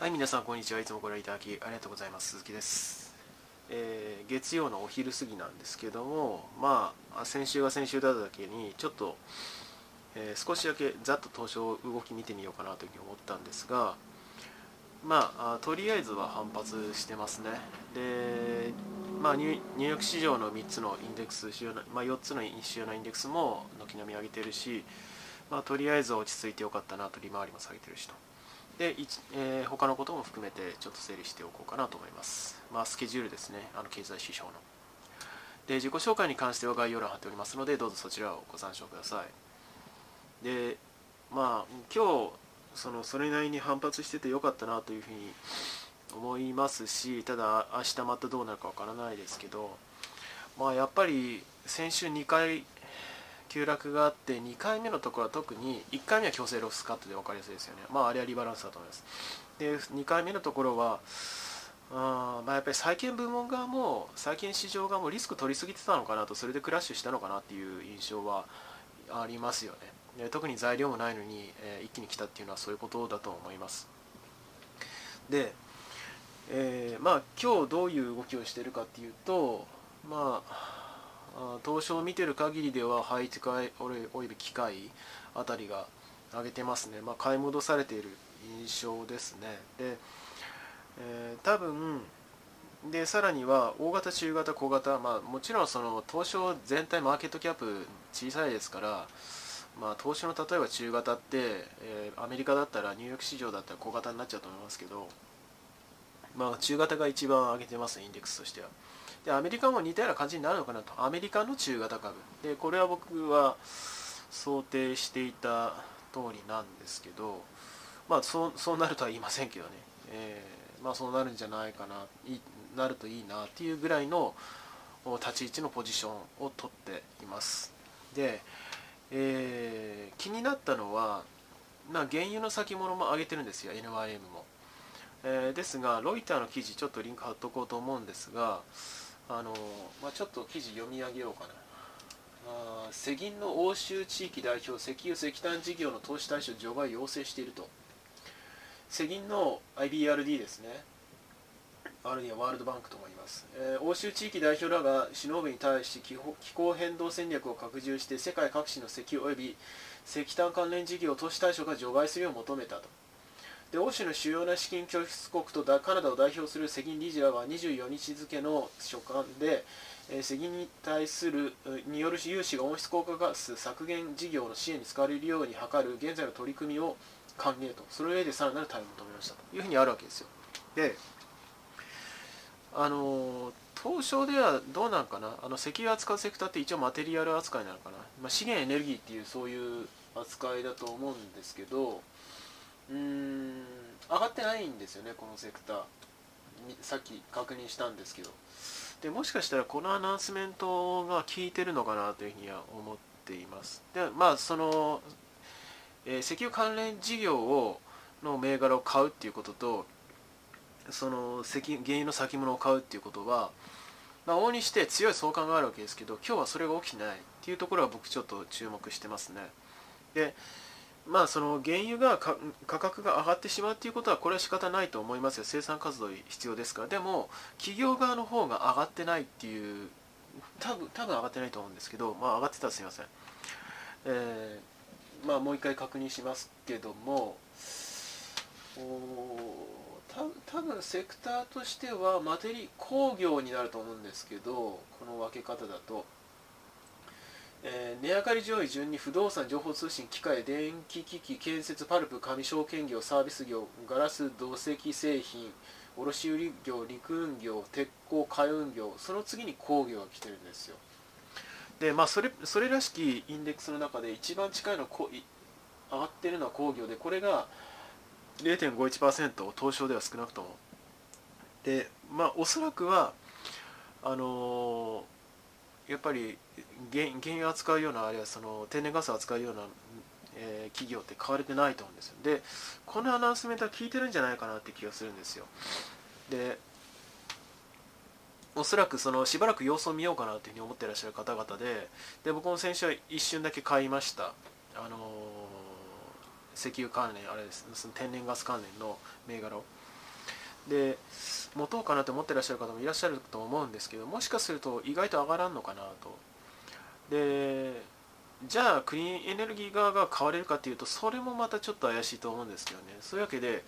はい、皆さん、こんにちは。いつもご覧いただきありがとうございます。鈴木です。えー月曜のお昼過ぎなんですけども、まあ、先週は先週だっただけに、ちょっと、えー少しだけざっと東証動き見てみようかなというふうに思ったんですが、まあ、あとりあえずは反発してますね。で、まあ、ニュニューヨーク市場の3つのインデックス、主要なまあ、4つの主要なインデックスも軒並み上げてるし、まあ、とりあえず落ち着いてよかったなと、利回りも下げてるしと。で、えー他のことも含めてちょっと整理しておこうかなと思います。まあ、スケジュールですね、あの経済指標の。で、自己紹介に関しては概要欄貼っておりますので、どうぞそちらをご参照ください。で、まあ、今日、そのそれなりに反発しててよかったなというふうに思いますし、ただ、明日またどうなるかわからないですけど、まあ、やっぱり先週2回急落があって2回目のところは特に1回目は強制ロスカットで分かりやすいですよね。まああれはリバランスだと思います。で2回目のところはあまあやっぱり債券部門側も債券市場側もリスク取りすぎてたのかなとそれでクラッシュしたのかなっていう印象はありますよね。で特に材料もないのに、えー一気に来たっていうのはそういうことだと思います。で、えーまあ今日どういう動きをしてるかっていうとまあ東証を見てる限りでは配置換えおよおよび機械あたりが上げてますね、まあ、買い戻されている印象ですね。で、えー多分でさらには大型中型小型、まあ、もちろんその東証全体マーケットキャップ小さいですから、まあ、東証の例えば中型って、えーアメリカだったらニューヨーク市場だったら小型になっちゃうと思いますけど、まあ、中型が一番上げてますインデックスとしては。でアメリカも似たような感じになるのかなと。アメリカの中型株。でこれは僕は想定していた通りなんですけどまあそうそうなるとは言いませんけどね、えーまあそうなるんじゃないかな。いなるといいなっていうぐらいの立ち位置のポジションを取っています。で、えー気になったのはま原油の先物も上げてるんですよ。NYM も。えーですが、ロイターの記事、ちょっとリンク貼っとこうと思うんですが、あのまあ、ちょっと記事読み上げようかな。あ世銀の欧州地域代表、石油石炭事業の投資対象除外を要請していると。世銀の IBRD ですね。あるいはワールドバンクとも言います、えー欧州地域代表らが首脳部に対し気候気候変動戦略を拡充して世界各地の石油及び石炭関連事業を投資対象が除外するよう求めたとで欧州の主要な資金拠出国とだカナダを代表する石銀理事らは24日付の書簡で、えー石銀に対するによる融資が温室効果ガス削減事業の支援に使われるように図る現在の取り組みを歓迎と。その上でさらなる対応を求めましたというふうにあるわけですよ。であの東証ではどうなんかな？あの石油扱うセクターって一応マテリアル扱いなのかな、まあ、資源エネルギーっていうそういう扱いだと思うんですけどうん。上がってないんですよねこのセクター。さっき確認したんですけど。でもしかしたらこのアナウンスメントが効いてるのかなというふうには思っています。でまあその、えー石油関連事業をの銘柄を買うっていうこととその石原油の先物を買うっていうことは、まあ、往々にして強い相関があるわけですけど今日はそれが起きてないっていうところは僕ちょっと注目してますね。でまあその原油が価格が上がってしまうっていうことはこれは仕方ないと思いますよ。生産活動必要ですから。でも企業側の方が上がってないっていう多分多分上がってないと思うんですけどまあ上がってたらすいません。えーまあもう一回確認しますけどもおた多分セクターとしてはマテリ工業になると思うんですけどこの分け方だと、えー値上がり上位順に不動産情報通信機械電気機器建設パルプ紙証券業サービス業ガラス土石製品卸売業陸運業鉄鋼海運業その次に工業が来てるんですよ。でまあそれそれらしきインデックスの中で一番近いのこい上がってるのは工業でこれが0.51%東証では少なくとも。でまあおそらくはあのーやっぱり原原油扱うようなあるいはその天然ガスを扱うような、えー企業って買われてないと思うんですよ。でこのアナウンスメントは効いてるんじゃないかなって気がするんですよ。でおそらくそのしばらく様子を見ようかなというふうに思ってらっしゃる方々でで僕も先週は一瞬だけ買いました。あのー石油関連あれです。その天然ガス関連の銘柄を。で持とうかなって思ってらっしゃる方もいらっしゃると思うんですけどもしかすると意外と上がらんのかなと。でじゃあクリーンエネルギー側が買われるかっていうとそれもまたちょっと怪しいと思うんですけどね。そういうわけで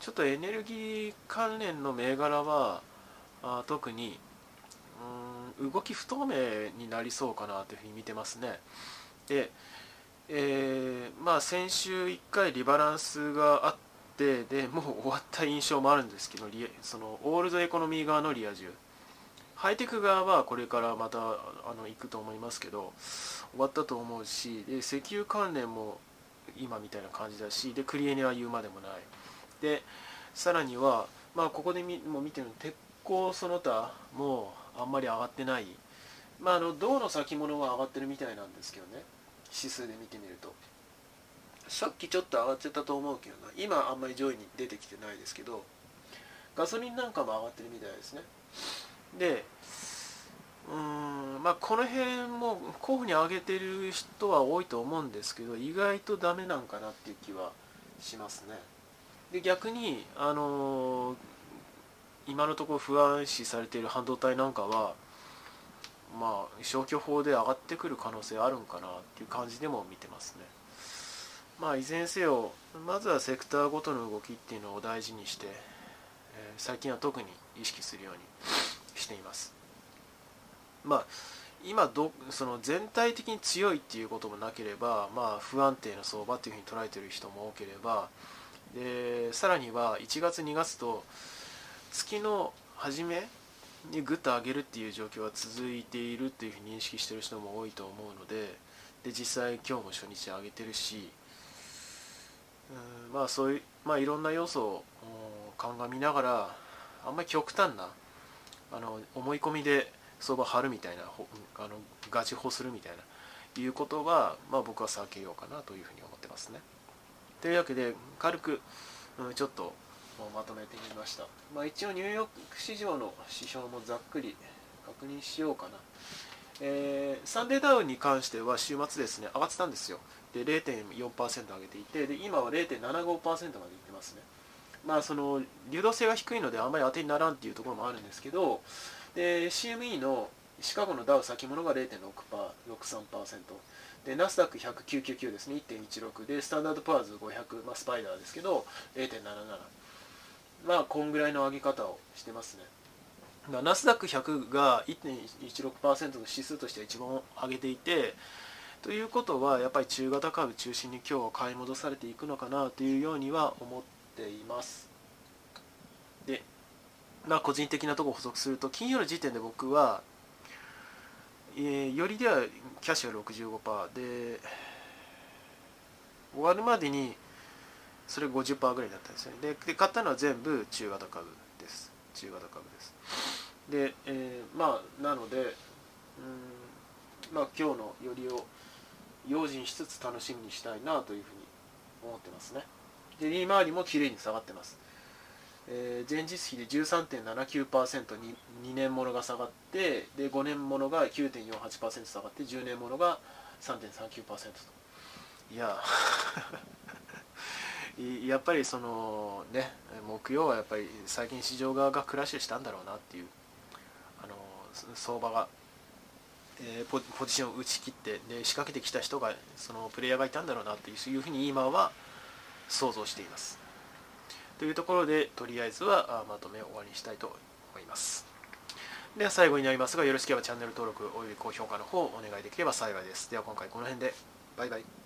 ちょっとエネルギー関連の銘柄はあ特にうん動き不透明になりそうかなというふうに見てますね。で、えー、まあ先週1回リバランスがあってでもう終わった印象もあるんですけどそのオールドエコノミー側のリア充。ハイテク側はこれからまたあの行くと思いますけど終わったと思うしで石油関連も今みたいな感じだしでクリエネは言うまでもない。でさらには、まあ、ここでも見てる鉄鋼その他もあんまり上がってない、まあ、あの銅の先物は上がってるみたいなんですけどね。指数で見てみると。さっきちょっと上がってたと思うけどな。今あんまり上位に出てきてないですけどガソリンなんかも上がってるみたいですね。でうんまあこの辺も候補に挙げてる人は多いと思うんですけど意外とダメなんかなっていう気はしますね。で逆にあのー、今のところ不安視されている半導体なんかはまあ消去法で上がってくる可能性あるんかなっていう感じでも見てますね。まあいずれにせよまずはセクターごとの動きっていうのを大事にして、えー、最近は特に意識するようにしています。まあ今どその全体的に強いっていうこともなければ、まあ、不安定な相場っていうふうに捉えてる人も多ければでさらには1月2月と月の初めにぐっと上げるっていう状況が続いているっていうふうに認識してる人も多いと思うのでで実際今日も初日上げてるしうんまあそういう、まあ、いろんな要素を鑑みながらあんまり極端なあの思い込みで相場張るみたいなあのガチホするみたいないうことは、まあ、僕は避けようかなというふうに思ってますね。というわけで軽く、うん、ちょっとまとめてみました、まあ、一応ニューヨーク市場の指標もざっくり確認しようかな、えー、サンデーダウンに関しては週末ですね上がってたんですよ。で0.4%上げていてで今は0.75%までいってますね。まあその流動性が低いのであんまり当てにならんっていうところもあるんですけどで CME のシカゴのダウ先物が0.63%でナスダック100,999ですね1.16でスタンダードプアーズ500、まあ、スパイダーですけど0.77まあこんぐらいの上げ方をしてますねナスダック100が1.16%の指数としては一番上げていてということはやっぱり中型株中心に今日は買い戻されていくのかなというようには思ってています。でまあ個人的なとこ補足すると金曜の時点で僕はえー、よりではキャッシュが65%で終わるまでにそれ50%ぐらいだったんですね。でで買ったのは全部中型株です。中型株です。で、えー、まあなのでうんまあ今日のよりを用心しつつ楽しみにしたいなというふうに思ってますね。で利回りもきれいに下がってます。えー、前日比で13.79%に2年ものが下がってで5年ものが9.48%下がって10年ものが3.39%と。いや やっぱりそのね木曜はやっぱり最近市場側がクラッシュしたんだろうなっていうあの相場が、えー、ポポジションを打ち切ってで仕掛けてきた人がそのプレイヤーがいたんだろうなっていうふうに今は想像しています。というところでとりあえずはまとめを終わりにしたいと思います。では最後になりますがよろしければチャンネル登録および高評価の方をお願いできれば幸いです。では今回この辺でバイバイ。